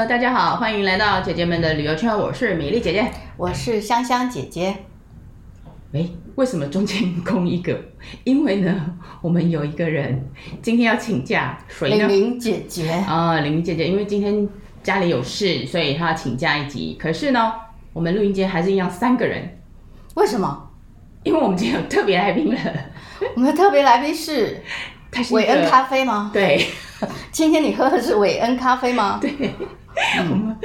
Hello，大家好，欢迎来到姐姐们的旅游圈。我是米粒姐姐，我是香香姐姐。哎，为什么中间空一个？因为呢，我们有一个人今天要请假，谁呢？玲玲姐姐啊，玲玲姐姐，因为今天家里有事，所以她要请假一集。可是呢，我们录音间还是一样三个人。为什么？因为我们今天有特别来宾了。我们的特别来宾是 韦恩咖啡吗？对，今天你喝的是韦恩咖啡吗？对，嗯，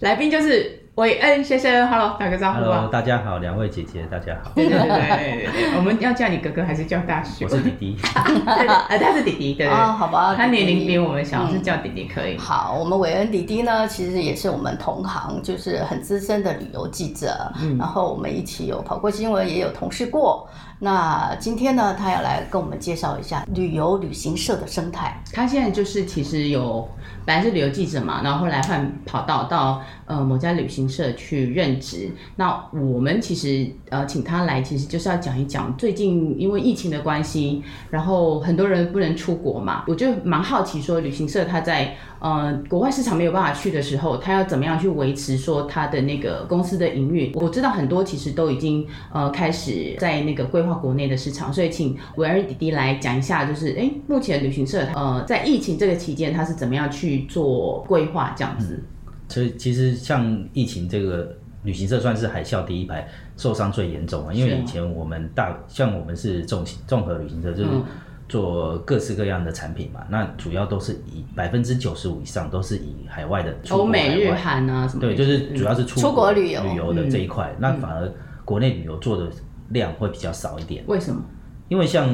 来宾就是。韦恩先生，Hello，打个招呼吧。Hello，大家好，两位姐姐，大家好。对对对对对对，我们要叫你哥哥还是叫大叔？我是弟弟。呃，他是弟弟，对。啊，好吧。他年龄比我们小，是叫弟弟可以。好，我们韦恩弟弟呢，其实也是我们同行，就是很资深的旅游记者。嗯。然后我们一起有跑过新闻，也有同事过。那今天呢，他要来跟我们介绍一下旅游旅行社的生态。他现在就是其实有本来是旅游记者嘛，然后后来换跑道到呃某家旅行社去任职。那我们其实呃请他来，其实就是要讲一讲最近因为疫情的关系，然后很多人不能出国嘛，我就蛮好奇说旅行社他在。呃，国外市场没有办法去的时候，他要怎么样去维持说他的那个公司的营运？我知道很多其实都已经呃开始在那个规划国内的市场，所以请韦恩弟弟来讲一下，就是哎，目前旅行社呃在疫情这个期间，他是怎么样去做规划这样子？所以其实像疫情这个旅行社算是海啸第一排受伤最严重啊，因为以前我们大像我们是综综合旅行社就是。嗯。做各式各样的产品嘛，那主要都是以百分之九十五以上都是以海外的欧美日韩啊什么，对，就是主要是出国，出国旅游旅游的这一块，嗯、那反而国内旅游做的量会比较少一点。为什么？因为像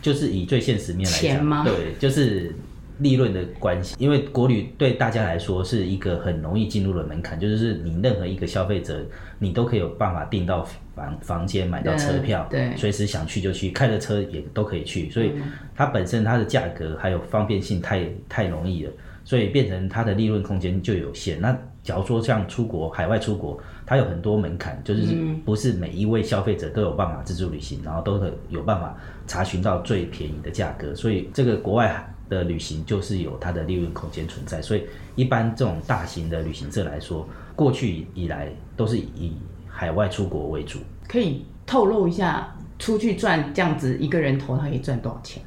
就是以最现实面来讲，吗？对，就是利润的关系。因为国旅对大家来说是一个很容易进入的门槛，就是你任何一个消费者，你都可以有办法订到。房房间买到车票，对，随时想去就去，开着车也都可以去，所以它本身它的价格还有方便性太太容易了，所以变成它的利润空间就有限。那假如说像出国海外出国，它有很多门槛，就是不是每一位消费者都有办法自助旅行，然后都可有办法查询到最便宜的价格，所以这个国外的旅行就是有它的利润空间存在。所以一般这种大型的旅行社来说，过去以来都是以海外出国为主，可以透露一下出去赚这样子一个人头他可以赚多少钱？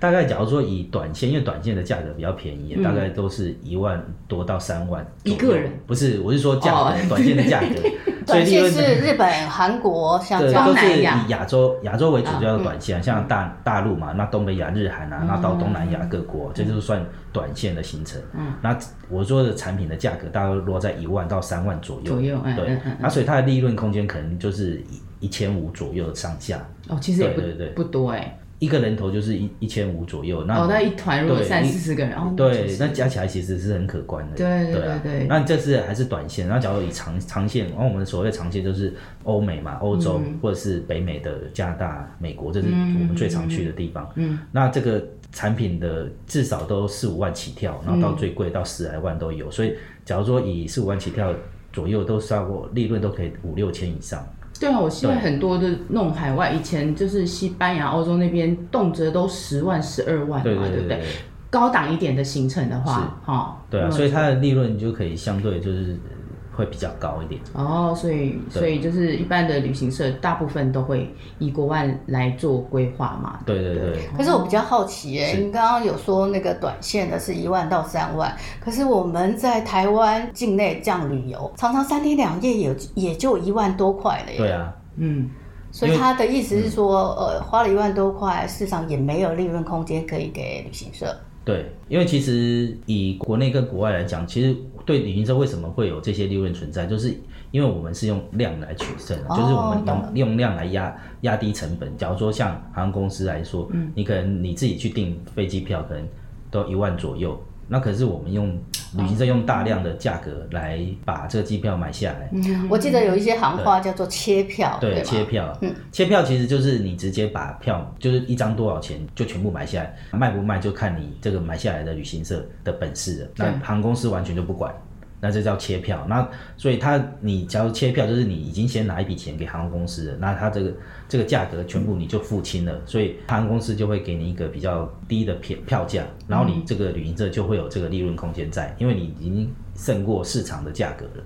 大概假如说以短线，因为短线的价格比较便宜，嗯、大概都是一万多到三万一个人。不是，我是说价格，哦、短线的价格。短线是日本、韩国，像东南亚，都是以亚洲亚洲为主叫做短线，像大大陆嘛，那东北亚、日韩啊，那到东南亚各国，这、嗯、就是算短线的行程。嗯，那我说的产品的价格大概落在一万到三万左右。左右，对，那、嗯嗯啊、所以它的利润空间可能就是一一千五左右上下。哦，其实也不对对对不多哎。一个人头就是一一千五左右，那哦，那一团如果三四十个人，哦，对，那加起来其实是很可观的，对对对对。那这是还是短线，那假如以长长线，然后我们所谓长线就是欧美嘛，欧洲或者是北美的加拿大、美国，这是我们最常去的地方。嗯，那这个产品的至少都四五万起跳，然后到最贵到十来万都有，所以假如说以四五万起跳左右，都超过利润都可以五六千以上。对啊，我现在很多的那种海外，以前就是西班牙、欧洲那边，动辄都十万、十二万嘛，对，不对？高档一点的行程的话，哈，哦、对啊，所以它的利润就可以相对就是。会比较高一点哦，所以所以就是一般的旅行社大部分都会以国外来做规划嘛。对对对。可是我比较好奇哎，你刚刚有说那个短线的是一万到三万，可是我们在台湾境内这样旅游，常常三天两夜也也就一万多块了耶。对啊，嗯，所以他的意思是说，呃，花了一万多块，市场也没有利润空间可以给旅行社。对，因为其实以国内跟国外来讲，其实对旅行社为什么会有这些利润存在，就是因为我们是用量来取胜，哦、就是我们用用量来压压低成本。假如说像航空公司来说，嗯、你可能你自己去订飞机票，可能都一万左右。那可是我们用旅行社用大量的价格来把这个机票买下来。嗯，我记得有一些行话叫做切票，对，切票。嗯，切票其实就是你直接把票就是一张多少钱就全部买下来，卖不卖就看你这个买下来的旅行社的本事了。那航空公司完全就不管。那这叫切票，那所以他你假如切票，就是你已经先拿一笔钱给航空公司了，那他这个这个价格全部你就付清了，所以航空公司就会给你一个比较低的票票价，然后你这个旅行社就会有这个利润空间在，因为你已经胜过市场的价格了。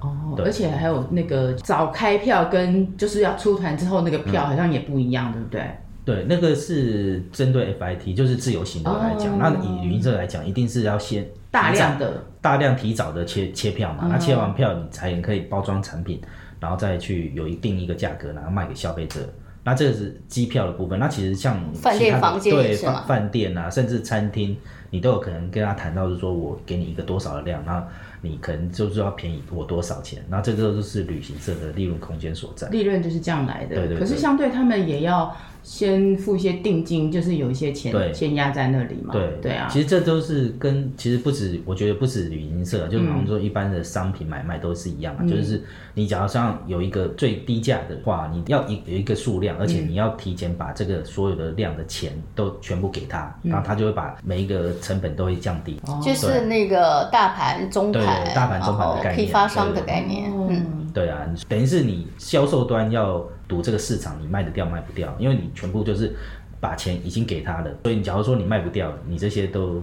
哦，而且还有那个早开票跟就是要出团之后那个票好像也不一样，嗯、对不对？对，那个是针对 FIT，就是自由行的来讲，哦、那以旅行社来讲，一定是要先大量的、大量提早的切切票嘛，那、嗯、切完票你才可以包装产品，然后再去有一定一个价格，然后卖给消费者。那这个是机票的部分，那其实像饭店房间对饭饭店啊，甚至餐厅，你都有可能跟他谈到，是说我给你一个多少的量，然后你可能就是要便宜我多少钱，那这都是旅行社的利润空间所在。利润就是这样来的，对对对。可是相对他们也要。先付一些定金，就是有一些钱先压在那里嘛。对。对啊，其实这都是跟其实不止，我觉得不止旅行社，就比方说一般的商品买卖都是一样啊。嗯、就是你假如像有一个最低价的话，你要一有一个数量，而且你要提前把这个所有的量的钱都全部给他，嗯、然后他就会把每一个成本都会降低。哦、就是那个大盘、中盘、大盘、中盘的概念，批发商的概念。嗯，对啊，等于是你销售端要赌这个市场，你卖得掉卖不掉，因为你全部就是。把钱已经给他了，所以你假如说你卖不掉，你这些都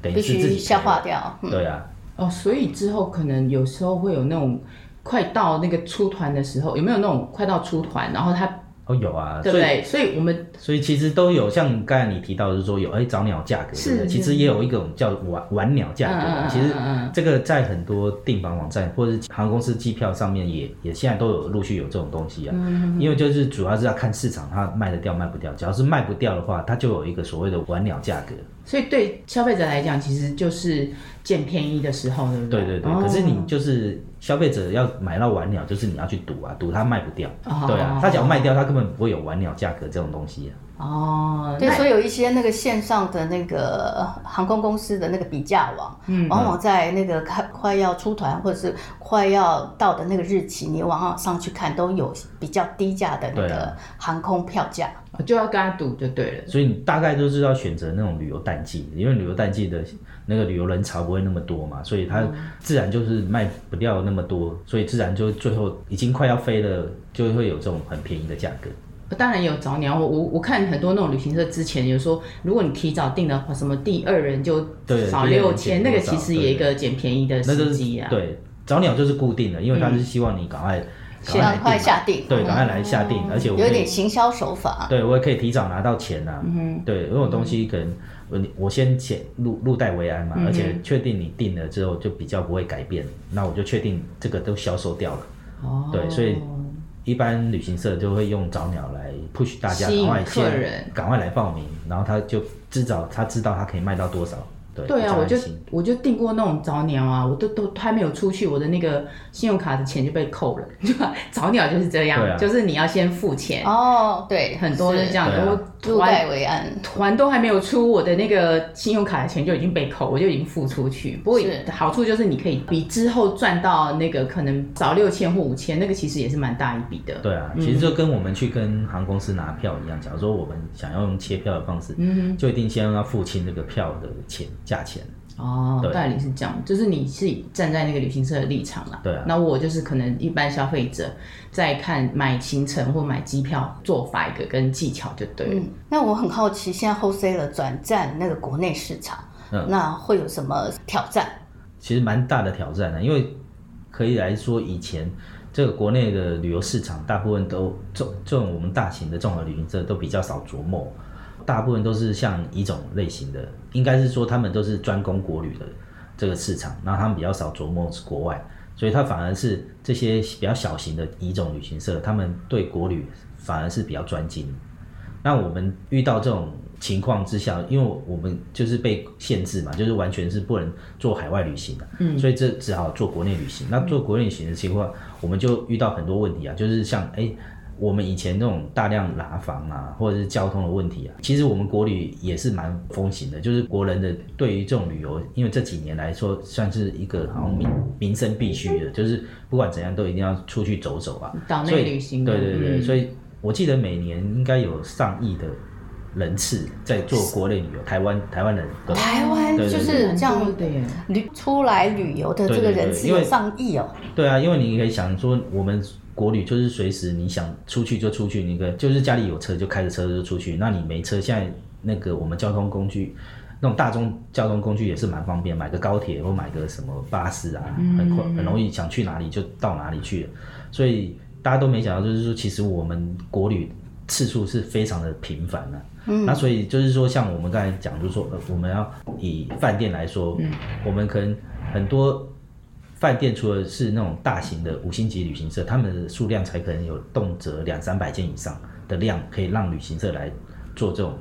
等于是自己消化掉。嗯、对啊，哦，所以之后可能有时候会有那种快到那个出团的时候，有没有那种快到出团，然后他。哦，有啊，对不对？所以，所以我们所以其实都有，像刚才你提到的是说有哎早鸟价格，是对不对？其实也有一种叫晚晚鸟价格。嗯、其实这个在很多订房网站或者是航空公司机票上面也也现在都有陆续有这种东西啊。嗯、因为就是主要是要看市场它卖得掉卖不掉，只要是卖不掉的话，它就有一个所谓的晚鸟价格。所以对消费者来讲，其实就是捡便宜的时候，对不对？对对对。哦、可是你就是消费者要买到晚鸟，就是你要去赌啊，赌它卖不掉。哦、对啊，它只要卖掉，它根本不会有晚鸟价格这种东西啊。哦，对，所以有一些那个线上的那个航空公司的那个比价网，嗯，往往在那个快快要出团或者是快要到的那个日期，你往上去看都有比较低价的那个航空票价，就要跟他赌就对了。所以你大概都是要选择那种旅游淡季，因为旅游淡季的那个旅游人潮不会那么多嘛，所以它自然就是卖不掉那么多，所以自然就最后已经快要飞了，就会有这种很便宜的价格。当然有早鸟，我我我看很多那种旅行社之前有说，如果你提早订的话，什么第二人就少六千，那个其实也一个捡便宜的时机啊。对，早鸟就是固定的，因为他是希望你赶快赶快下定，对，赶快来下定，而且我有点行销手法。对，我也可以提早拿到钱呐。嗯，对，这种东西可能我我先先入入袋为安嘛，而且确定你定了之后就比较不会改变，那我就确定这个都销售掉了。哦，对，所以。一般旅行社就会用早鸟来 push 大家赶快先赶快来报名，然后他就至少他知道他可以卖到多少。对，对啊，我就我就订过那种早鸟啊，我都都还没有出去，我的那个信用卡的钱就被扣了。早鸟就是这样，啊、就是你要先付钱哦。对，很多人这样都入袋为安，团都还没有出，我的那个信用卡的钱就已经被扣，我就已经付出去。不过好处就是你可以比之后赚到那个可能少六千或五千，那个其实也是蛮大一笔的。对啊，其实就跟我们去跟航空公司拿票一样，假如说我们想要用切票的方式，嗯，就一定先要付清那个票的钱。价钱哦，代理是这样，就是你是站在那个旅行社的立场啦。对啊，那我就是可能一般消费者在看买行程或买机票做法一个跟技巧就对了。嗯，那我很好奇，现在 wholesaler 转战那个国内市场，嗯，那会有什么挑战？其实蛮大的挑战的，因为可以来说，以前这个国内的旅游市场大部分都这这种我们大型的综合旅行社都比较少琢磨。大部分都是像乙种类型的，应该是说他们都是专攻国旅的这个市场，然后他们比较少琢磨国外，所以他反而是这些比较小型的乙种旅行社，他们对国旅反而是比较专精。那我们遇到这种情况之下，因为我们就是被限制嘛，就是完全是不能做海外旅行的，嗯，所以这只好做国内旅行。那做国内旅行的情况，我们就遇到很多问题啊，就是像哎。我们以前那种大量拿房啊，或者是交通的问题啊，其实我们国旅也是蛮风行的。就是国人的对于这种旅游，因为这几年来说算是一个好像民民生必须的，就是不管怎样都一定要出去走走啊。岛内旅行。对对对，嗯、所以我记得每年应该有上亿的人次在做国内旅游。台湾台湾人，台湾就是这样的旅出来旅游的这个人次有上亿哦。对啊，因为你可以想说我们。国旅就是随时你想出去就出去，那个就是家里有车就开着车就出去。那你没车，现在那个我们交通工具，那种大众交通工具也是蛮方便，买个高铁或买个什么巴士啊，很快很容易想去哪里就到哪里去了。所以大家都没想到，就是说其实我们国旅次数是非常的频繁的。嗯，那所以就是说，像我们刚才讲，就是说，呃，我们要以饭店来说，嗯，我们可能很多饭店除了是那种大型的五星级旅行社，他们的数量才可能有动辄两三百件以上的量，可以让旅行社来做这种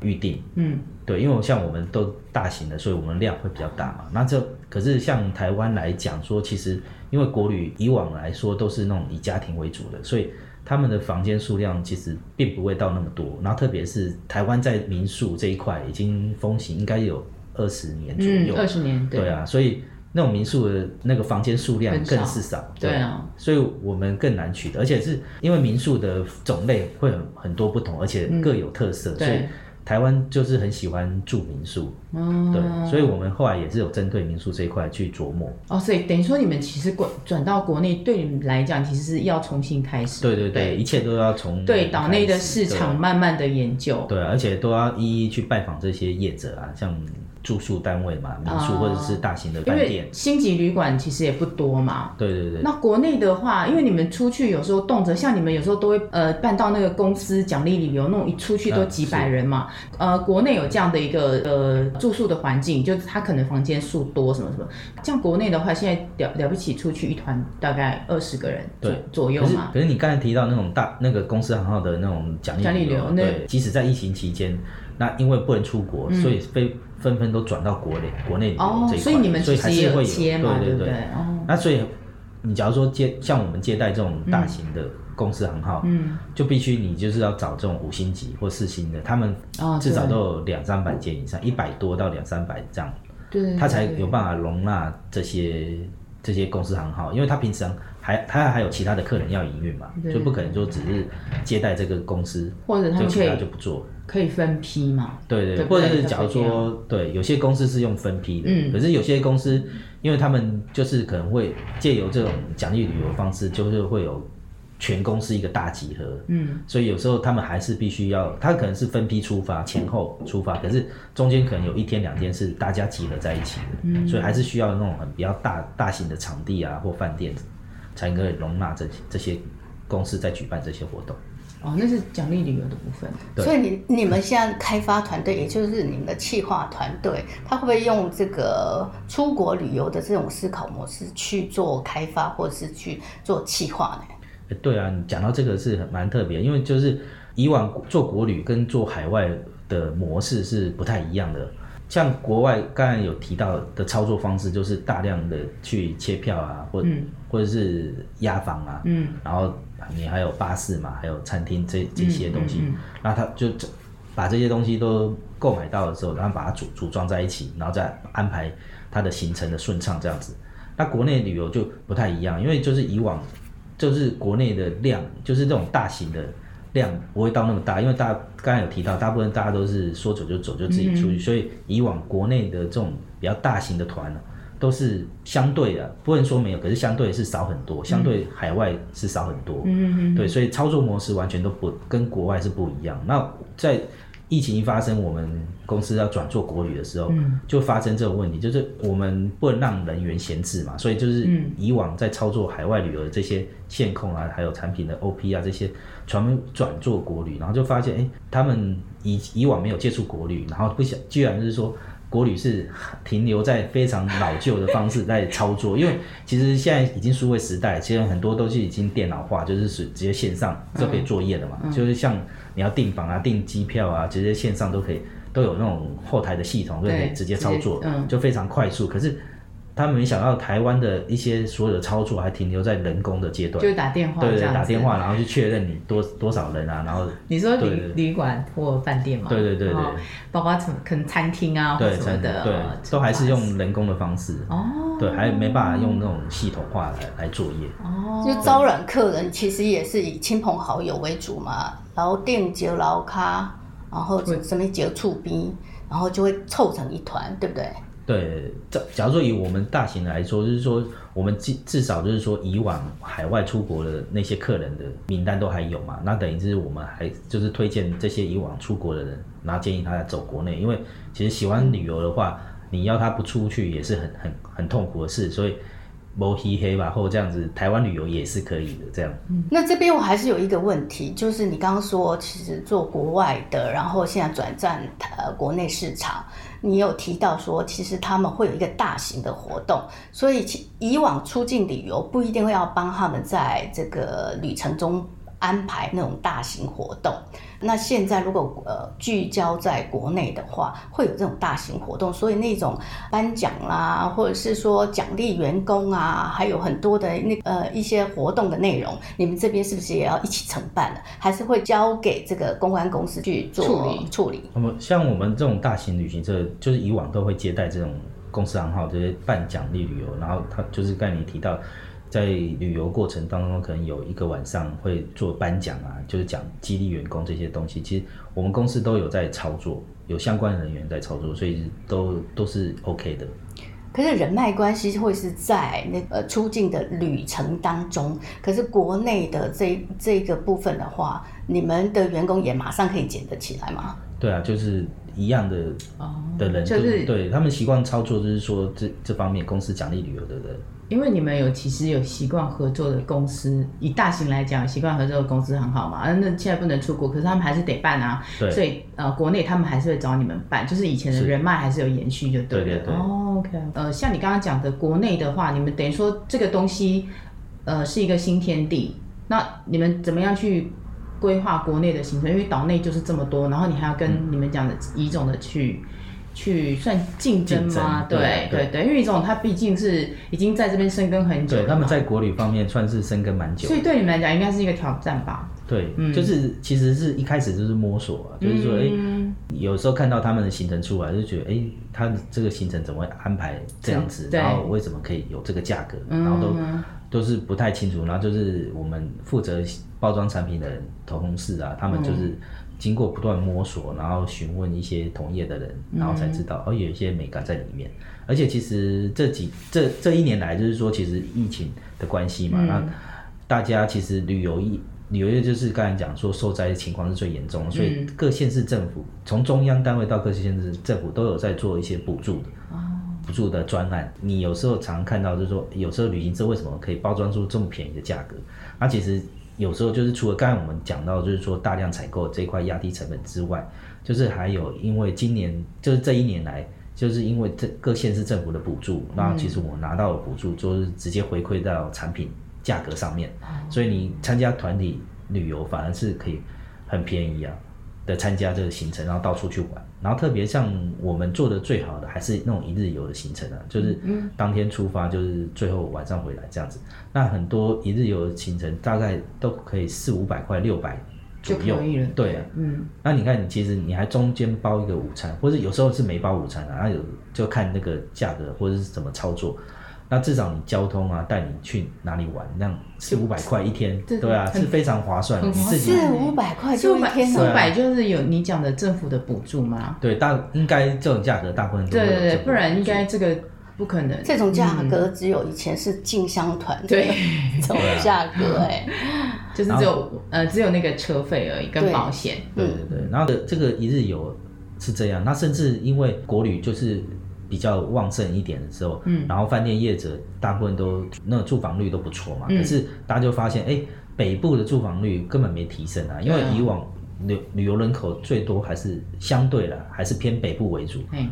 预定。嗯，对，因为像我们都大型的，所以我们量会比较大嘛。那这可是像台湾来讲说，其实因为国旅以往来说都是那种以家庭为主的，所以。他们的房间数量其实并不会到那么多，然后特别是台湾在民宿这一块已经风行应该有二十年左右，二十年，对，对啊，所以那种民宿的那个房间数量更是少，少对，对啊，所以我们更难取得，而且是因为民宿的种类会很很多不同，而且各有特色，嗯、所以。台湾就是很喜欢住民宿，嗯，对，所以我们后来也是有针对民宿这一块去琢磨。哦，所以等于说你们其实转转到国内，对你们来讲其实是要重新开始。对对对，对一切都要从对岛内的市场慢慢的研究。对，而且都要一一去拜访这些业者啊，像。住宿单位嘛，民宿或者是大型的饭店，星级旅馆其实也不多嘛。对对对。那国内的话，因为你们出去有时候动辄，像你们有时候都会呃办到那个公司奖励旅游，那种一出去都几百人嘛。啊、呃，国内有这样的一个呃住宿的环境，就是他可能房间数多什么什么。像国内的话，现在了了不起出去一团大概二十个人左对左右嘛。可是你刚才提到那种大那个公司行号的那种奖励旅游，对，即使在疫情期间，那因为不能出国，嗯、所以非。纷纷都转到国内国内旅游这一块，哦，所以你们其实也有对对对。哦、那所以你假如说接像我们接待这种大型的公司行号，嗯，就必须你就是要找这种五星级或四星的，他们至少都有两三百间以上，一百多到两三百这样，对，他才有办法容纳这些这些公司行号，因为他平常还他还有其他的客人要营运嘛，对就不可能说只是接待这个公司，或者他就其他就不做。可以分批嘛？对对，对或者是假如说，对，有些公司是用分批的，嗯，可是有些公司，因为他们就是可能会借由这种奖励旅游方式，就是会有全公司一个大集合，嗯，所以有时候他们还是必须要，他可能是分批出发，前后出发，可是中间可能有一天两天是大家集合在一起的，嗯，所以还是需要那种很比较大大型的场地啊或饭店，才能够容纳这这些公司在举办这些活动。哦，那是奖励旅游的部分。对所以你你们现在开发团队，也就是你们的企划团队，他会不会用这个出国旅游的这种思考模式去做开发，或者是去做企划呢？对啊，你讲到这个是很蛮特别，因为就是以往做国旅跟做海外的模式是不太一样的。像国外刚才有提到的操作方式，就是大量的去切票啊，或、嗯、或者是押房啊，嗯，然后。你还有巴士嘛，还有餐厅这这些东西，那、他就把这些东西都购买到了之后，然后把它组组装在一起，然后再安排它的行程的顺畅这样子。那国内旅游就不太一样，因为就是以往就是国内的量，就是这种大型的量不会到那么大，因为大家刚才有提到，大部分大家都是说走就走，就自己出去，所以以往国内的这种比较大型的团呢。都是相对的，不能说没有，可是相对是少很多，相对海外是少很多。嗯嗯对，所以操作模式完全都不跟国外是不一样。那在疫情一发生，我们公司要转做国旅的时候，嗯、就发生这个问题，就是我们不能让人员闲置嘛，所以就是以往在操作海外旅游的这些线控啊，还有产品的 OP 啊这些，全部转做国旅，然后就发现，哎、欸，他们以以往没有接触国旅，然后不想，居然就是说。国旅是停留在非常老旧的方式在操作，因为其实现在已经数位时代，其实很多都是已经电脑化，就是直接线上就可以作业的嘛。嗯嗯、就是像你要订房啊、订机票啊，直接线上都可以，都有那种后台的系统，就可以直接操作，嗯、就非常快速。可是。他们没想到台湾的一些所有的操作还停留在人工的阶段，就打电话，对对，打电话，然后去确认你多多少人啊，然后你说旅旅馆或饭店嘛，对对对对，包括什么可能餐厅啊，或什么的，对，都还是用人工的方式，哦，对，还没办法用那种系统化来来作业，哦，就招揽客人其实也是以亲朋好友为主嘛，然后店接老咖，然后什么接触宾，然后就会凑成一团，对不对？对，假假如说以我们大型来说，就是说我们至至少就是说，以往海外出国的那些客人的名单都还有嘛，那等于是我们还就是推荐这些以往出国的人，然后建议他走国内，因为其实喜欢旅游的话，你要他不出去也是很很很痛苦的事，所以。摸黑黑吧，或这样子，台湾旅游也是可以的。这样，那这边我还是有一个问题，就是你刚刚说，其实做国外的，然后现在转战呃国内市场，你有提到说，其实他们会有一个大型的活动，所以其以往出境旅游不一定会要帮他们在这个旅程中。安排那种大型活动，那现在如果呃聚焦在国内的话，会有这种大型活动，所以那种颁奖啦，或者是说奖励员工啊，还有很多的那呃一些活动的内容，你们这边是不是也要一起承办了？还是会交给这个公关公司去做处理处理？那么像我们这种大型旅行社，就是以往都会接待这种公司行号这些办奖励旅游，然后他就是刚才你提到。在旅游过程当中，可能有一个晚上会做颁奖啊，就是讲激励员工这些东西。其实我们公司都有在操作，有相关人员在操作，所以都都是 OK 的。可是人脉关系会是在那个出境的旅程当中，可是国内的这这个部分的话，你们的员工也马上可以捡得起来吗？对啊，就是一样的的人，就是对他们习惯操作，就是说这这方面公司奖励旅游的人。因为你们有其实有习惯合作的公司，以大型来讲，习惯合作的公司很好嘛。那现在不能出国，可是他们还是得办啊。对。所以呃，国内他们还是会找你们办，就是以前的人脉还是有延续，就对了。对对对。哦，OK。呃，像你刚刚讲的国内的话，你们等于说这个东西，呃，是一个新天地。那你们怎么样去规划国内的行程？因为岛内就是这么多，然后你还要跟你们讲的乙种的去。去算竞争吗？争对对对，对，因为一种他毕竟是已经在这边生根很久，对，他们在国旅方面算是生根蛮久，所以对你们来讲应该是一个挑战吧？对，嗯、就是其实是一开始就是摸索啊，就是说，哎、嗯欸，有时候看到他们的行程出来，就觉得，哎、欸，他这个行程怎么会安排这样子？然后为什么可以有这个价格？然后都、嗯、都是不太清楚。然后就是我们负责包装产品的同事啊，他们就是。嗯经过不断摸索，然后询问一些同业的人，然后才知道，哦，有一些美感在里面。而且其实这几这这一年来，就是说，其实疫情的关系嘛，那大家其实旅游业旅游业就是刚才讲说受灾的情况是最严重的，所以各县市政府从中央单位到各县市政府都有在做一些补助的，补助的专案。你有时候常看到，就是说，有时候旅行社为什么可以包装出这么便宜的价格？那其实。有时候就是除了刚才我们讲到，就是说大量采购这块压低成本之外，就是还有因为今年就是这一年来，就是因为这各县市政府的补助，那其实我拿到的补助就是直接回馈到产品价格上面，所以你参加团体旅游反而是可以很便宜啊。的参加这个行程，然后到处去玩，然后特别像我们做的最好的还是那种一日游的行程啊，就是当天出发，就是最后晚上回来这样子。那很多一日游的行程大概都可以四五百块、六百左右，对啊，嗯。那你看，你其实你还中间包一个午餐，或者有时候是没包午餐啊，然后有就看那个价格或者是怎么操作。那至少你交通啊，带你去哪里玩，那样四五百块一天，对啊，是非常划算的。四五百块就一天，四五百就是有你讲的政府的补助吗？对，大应该这种价格大部分都对对对，不然应该这个不可能。这种价格只有以前是进香团对 这种价格哎，就是只有呃只有那个车费而已跟保险。对对对，然后这个一日游是这样，那甚至因为国旅就是。比较旺盛一点的时候，嗯，然后饭店业者大部分都那个住房率都不错嘛，嗯、可是大家就发现，哎，北部的住房率根本没提升啊，因为以往旅旅游人口最多还是相对的还是偏北部为主，嗯，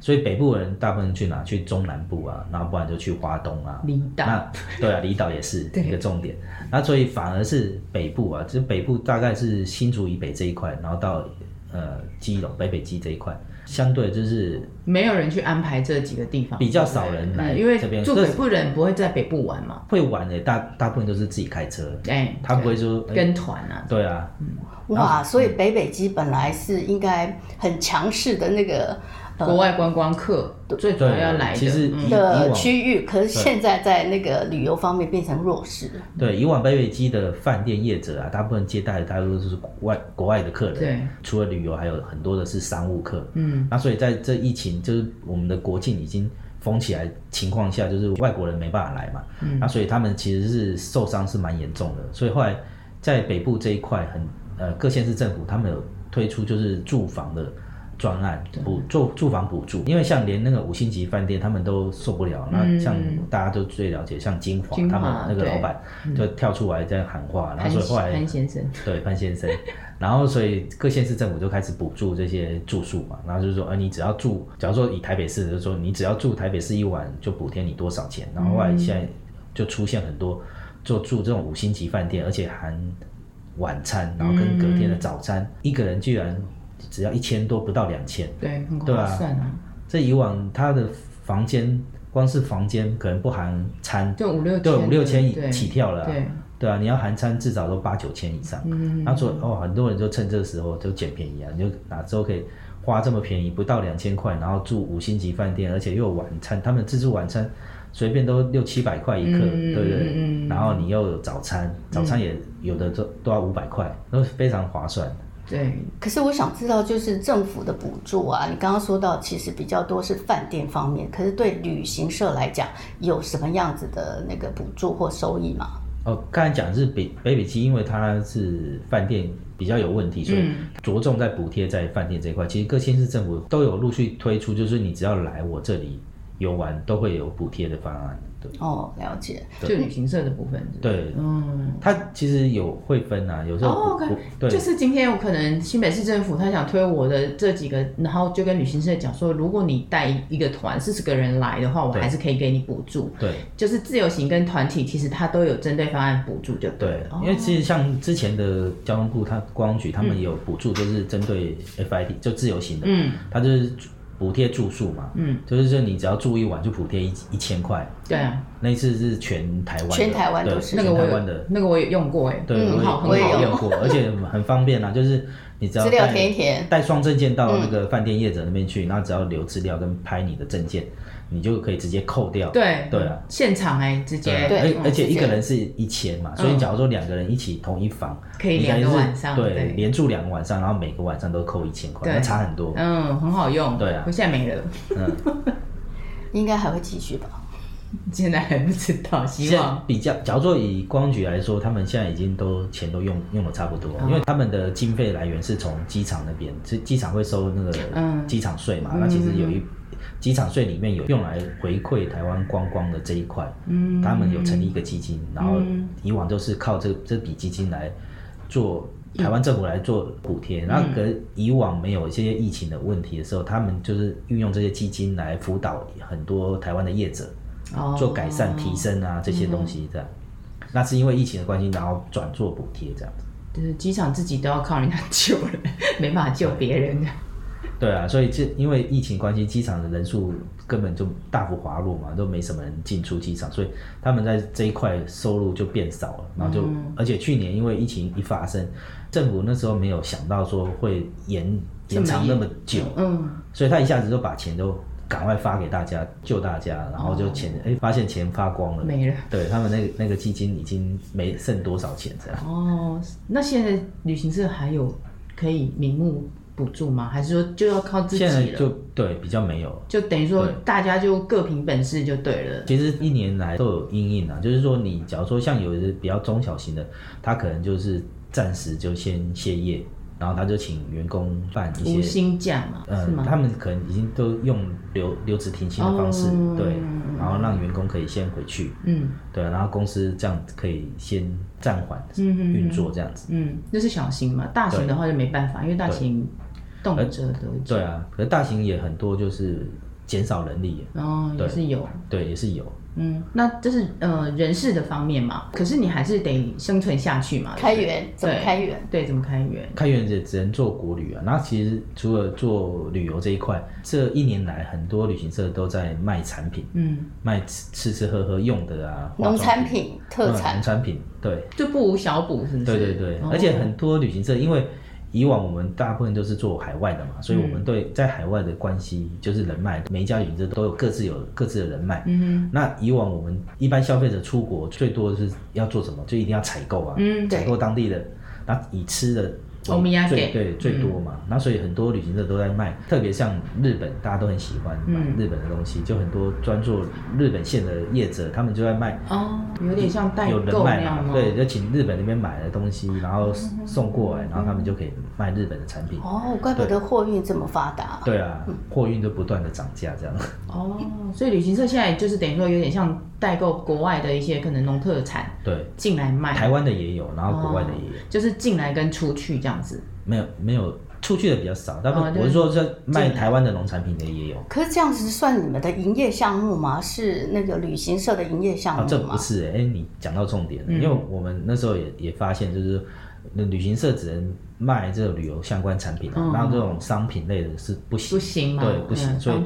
所以北部人大部分去哪？去中南部啊，然后不然就去华东啊，离岛，那对啊，离岛也是一个重点，那所以反而是北部啊，就北部大概是新竹以北这一块，然后到呃基隆北北基这一块。相对就是没有人去安排这几个地方，比较少人来，因为住北部人不会在北部玩嘛。会玩的大大部分都是自己开车，哎，他不会说跟团啊。对啊，哇，所以北北基本来是应该很强势的那个。国外观光客最主要要来的，其实的区域，可是现在在那个旅游方面变成弱势。对，以往北北基的饭店业者啊，大部分接待的大多都是国外国外的客人。对，除了旅游，还有很多的是商务客。嗯，那所以在这疫情，就是我们的国境已经封起来情况下，就是外国人没办法来嘛，嗯，那所以他们其实是受伤是蛮严重的，所以后来在北部这一块很呃各县市政府他们有推出就是住房的。专案补住住房补助，因为像连那个五星级饭店他们都受不了，那、嗯、像大家都最了解，像金华他们那个老板就跳出来在喊话，然后所以后来潘先生。对潘先生，然后所以各县市政府就开始补助这些住宿嘛，然后就是说，呃，你只要住，假如说以台北市，就是说你只要住台北市一晚就补贴你多少钱，然后后来现在就出现很多就住这种五星级饭店，而且含晚餐，然后跟隔天的早餐，嗯、一个人居然。只要一千多，不到两千，对，很划算啊。这以往他的房间，光是房间可能不含餐，就五六千，对，五六千起跳了，对，对啊，你要含餐至少都八九千以上。嗯，他说哦，很多人就趁这个时候就捡便宜啊，你就哪时候可以花这么便宜，不到两千块，然后住五星级饭店，而且又有晚餐，他们自助晚餐随便都六七百块一客，对不对？嗯，然后你又有早餐，早餐也有的都都要五百块，都非常划算。对，可是我想知道，就是政府的补助啊，你刚刚说到，其实比较多是饭店方面，可是对旅行社来讲，有什么样子的那个补助或收益吗？哦，刚才讲的是北北北基，因为它是饭店比较有问题，所以着重在补贴在饭店这一块。嗯、其实各县市政府都有陆续推出，就是你只要来我这里游玩，都会有补贴的方案。哦，了解，就旅行社的部分。对，嗯，他其实有会分啊，有时候哦，okay, 对，就是今天我可能新北市政府他想推我的这几个，然后就跟旅行社讲说，如果你带一个团四十个人来的话，我还是可以给你补助。对，就是自由行跟团体其实他都有针对方案补助，就对。对，因为其实像之前的交通部，他观光局他们也有补助，就是针对 FIT 就自由行的，嗯，他就是。补贴住宿嘛，嗯，就是说你只要住一晚就补贴一一千块。对啊，那一次是全台湾，全台湾都是。那个台湾的，那个我也用过哎，对，很好，我也用。过，而且很方便啊，就是你只要资料填一填，带双证件到那个饭店业者那边去，然后只要留资料跟拍你的证件。你就可以直接扣掉，对对啊，现场哎，直接，而而且一个人是一千嘛，所以假如说两个人一起同一房，可以两个晚上，对，连住两个晚上，然后每个晚上都扣一千块，那差很多，嗯，很好用，对啊，我现在没了，嗯，应该还会继续吧，现在还不知道，希望。比较，假如说以观光局来说，他们现在已经都钱都用用的差不多，因为他们的经费来源是从机场那边，机机场会收那个机场税嘛，那其实有一。机场税里面有用来回馈台湾观光的这一块，嗯，他们有成立一个基金，然后以往都是靠这这笔基金来做台湾政府来做补贴，然后跟以往没有一些疫情的问题的时候，他们就是运用这些基金来辅导很多台湾的业者，做改善提升啊这些东西这样，那是因为疫情的关系，然后转做补贴这样子。就是机场自己都要靠人家救了，没办法救别人。对啊，所以这因为疫情关系，机场的人数根本就大幅滑落嘛，都没什么人进出机场，所以他们在这一块收入就变少了。然后就，嗯、而且去年因为疫情一发生，政府那时候没有想到说会延延长那么久，嗯，所以他一下子就把钱都赶快发给大家救大家，然后就钱哎、哦、发现钱发光了，没了。对他们那个那个基金已经没剩多少钱这样。哦，那现在旅行社还有可以名目补助吗？还是说就要靠自己了？现在就对，比较没有，就等于说大家就各凭本事就对了。其实一年来都有阴影啊，就是说你假如说像有的比较中小型的，他可能就是暂时就先歇业。然后他就请员工办一些无薪假嘛，嗯，他们可能已经都用留留职停薪的方式，对，然后让员工可以先回去，嗯，对，然后公司这样可以先暂缓运作这样子，嗯，那是小型嘛，大型的话就没办法，因为大型动辄都对啊，可是大型也很多就是减少人力，哦，也是有，对，也是有。嗯，那这是呃人事的方面嘛，可是你还是得生存下去嘛。开源怎么开源？对，怎么开源？开源也只能做国旅啊。那其实除了做旅游这一块，这一年来很多旅行社都在卖产品，嗯，卖吃吃喝喝用的啊，农产品、特产、农产品，对，就不无小补，是不是？对对对，而且很多旅行社因为。以往我们大部分都是做海外的嘛，所以我们对在海外的关系就是人脉，每一家旅行社都有各自有各自的人脉。嗯哼，那以往我们一般消费者出国最多是要做什么？就一定要采购啊，嗯，采购当地的，那以吃的欧米亚给对最多嘛，那、嗯、所以很多旅行社都在卖，特别像日本，大家都很喜欢买日本的东西，嗯、就很多专做日本线的业者，他们就在卖哦，有点像代购那样吗？对，就请日本那边买的东西，然后送过来，然后他们就可以卖日本的产品。哦，怪不得货运这么发达。对啊，货运都不断的涨价这样。哦，所以旅行社现在就是等于说有点像代购国外的一些可能农特产，对，进来卖。台湾的也有，然后国外的也有，就是进来跟出去这样子。没有没有出去的比较少，但我是说，这卖台湾的农产品的也有。可是这样子算你们的营业项目吗？是那个旅行社的营业项目吗？这不是哎，你讲到重点了，因为我们那时候也也发现，就是那旅行社只能。卖这个旅游相关产品，然后这种商品类的是不行，不行，对，不行。所以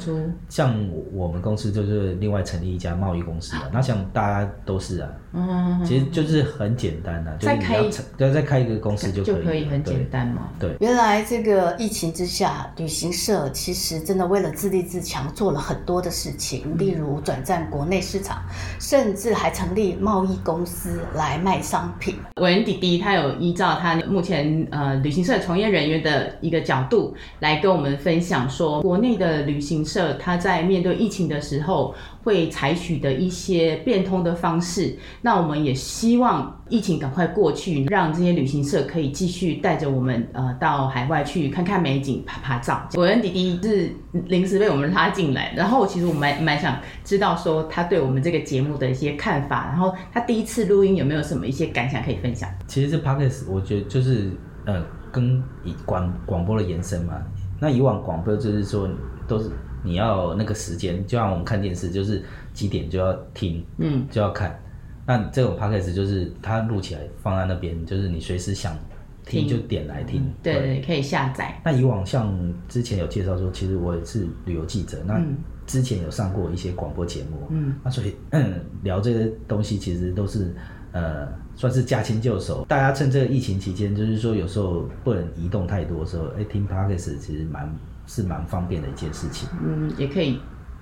像我们公司就是另外成立一家贸易公司啊。那像大家都是啊，嗯，其实就是很简单的，再开，对，再开一个公司就可以，就可以很简单嘛。对，原来这个疫情之下，旅行社其实真的为了自立自强做了很多的事情，例如转战国内市场，甚至还成立贸易公司来卖商品。韦恩弟弟他有依照他目前呃。旅行社从业人员的一个角度来跟我们分享说，国内的旅行社他在面对疫情的时候会采取的一些变通的方式。那我们也希望疫情赶快过去，让这些旅行社可以继续带着我们呃到海外去看看美景、拍拍照。伟恩弟弟是临时被我们拉进来，然后其实我蛮蛮想知道说他对我们这个节目的一些看法，然后他第一次录音有没有什么一些感想可以分享？其实这 podcast 我觉得就是。呃，跟以广广播的延伸嘛，那以往广播就是说都是你要那个时间，就像我们看电视，就是几点就要听，嗯，就要看。那这种 podcast 就是它录起来放在那边，就是你随时想听就点来听，嗯、对，对对，可以下载。那以往像之前有介绍说，其实我也是旅游记者，那之前有上过一些广播节目，嗯，那所以嗯聊这些东西其实都是呃。算是驾轻就熟，大家趁这个疫情期间，就是说有时候不能移动太多的时候，哎，听 Podcast 其实蛮是蛮方便的一件事情。嗯，也可以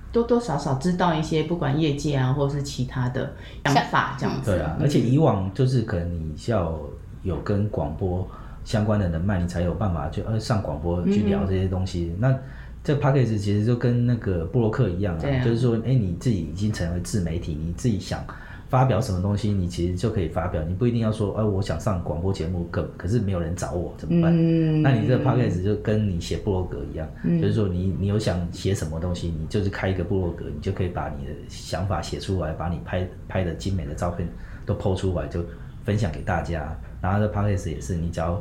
多多少少知道一些不管业界啊，或者是其他的想法这样子。对啊，而且以往就是可能你要有跟广播相关的人脉，你才有办法去呃上广播去聊这些东西。嗯、那这 Podcast 其实就跟那个布洛克一样啊，啊就是说，哎，你自己已经成为自媒体，你自己想。发表什么东西，你其实就可以发表，你不一定要说，哎、呃，我想上广播节目，可可是没有人找我怎么办？嗯、那你这个 podcast 就跟你写部落格一样，嗯、就是说你你有想写什么东西，你就是开一个部落格，你就可以把你的想法写出来，把你拍拍的精美的照片都 po 出来，就分享给大家。然后这 podcast 也是，你只要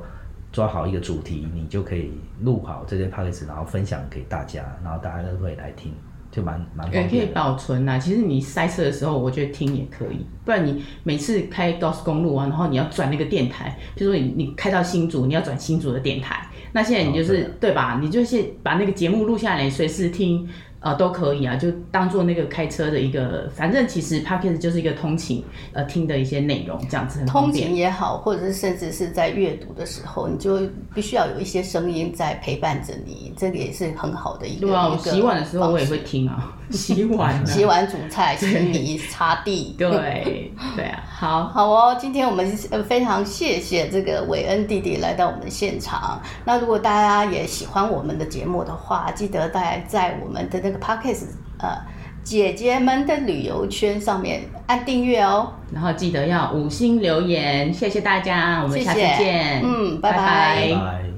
抓好一个主题，你就可以录好这些 podcast，然后分享给大家，然后大家都会来听。就蛮蛮也可以保存呐。其实你塞车的时候，我觉得听也可以。不然你每次开高速公路啊，然后你要转那个电台，比如说你你开到新竹，你要转新竹的电台。那现在你就是、对吧？你就是把那个节目录下来，随时听。呃，都可以啊，就当做那个开车的一个，反正其实 Podcast 就是一个通勤呃听的一些内容，这样子很通勤也好，或者是甚至是在阅读的时候，你就必须要有一些声音在陪伴着你，这个也是很好的一个。对啊，我洗碗的时候我也会听啊，洗碗、洗碗、煮菜、洗米、擦地。对对啊，好好哦，今天我们非常谢谢这个韦恩弟弟来到我们现场。那如果大家也喜欢我们的节目的话，记得大家在我们的。这个 podcast 呃，姐姐们的旅游圈上面按订阅哦，然后记得要五星留言，谢谢大家，我们下次见，嗯，拜拜。拜拜。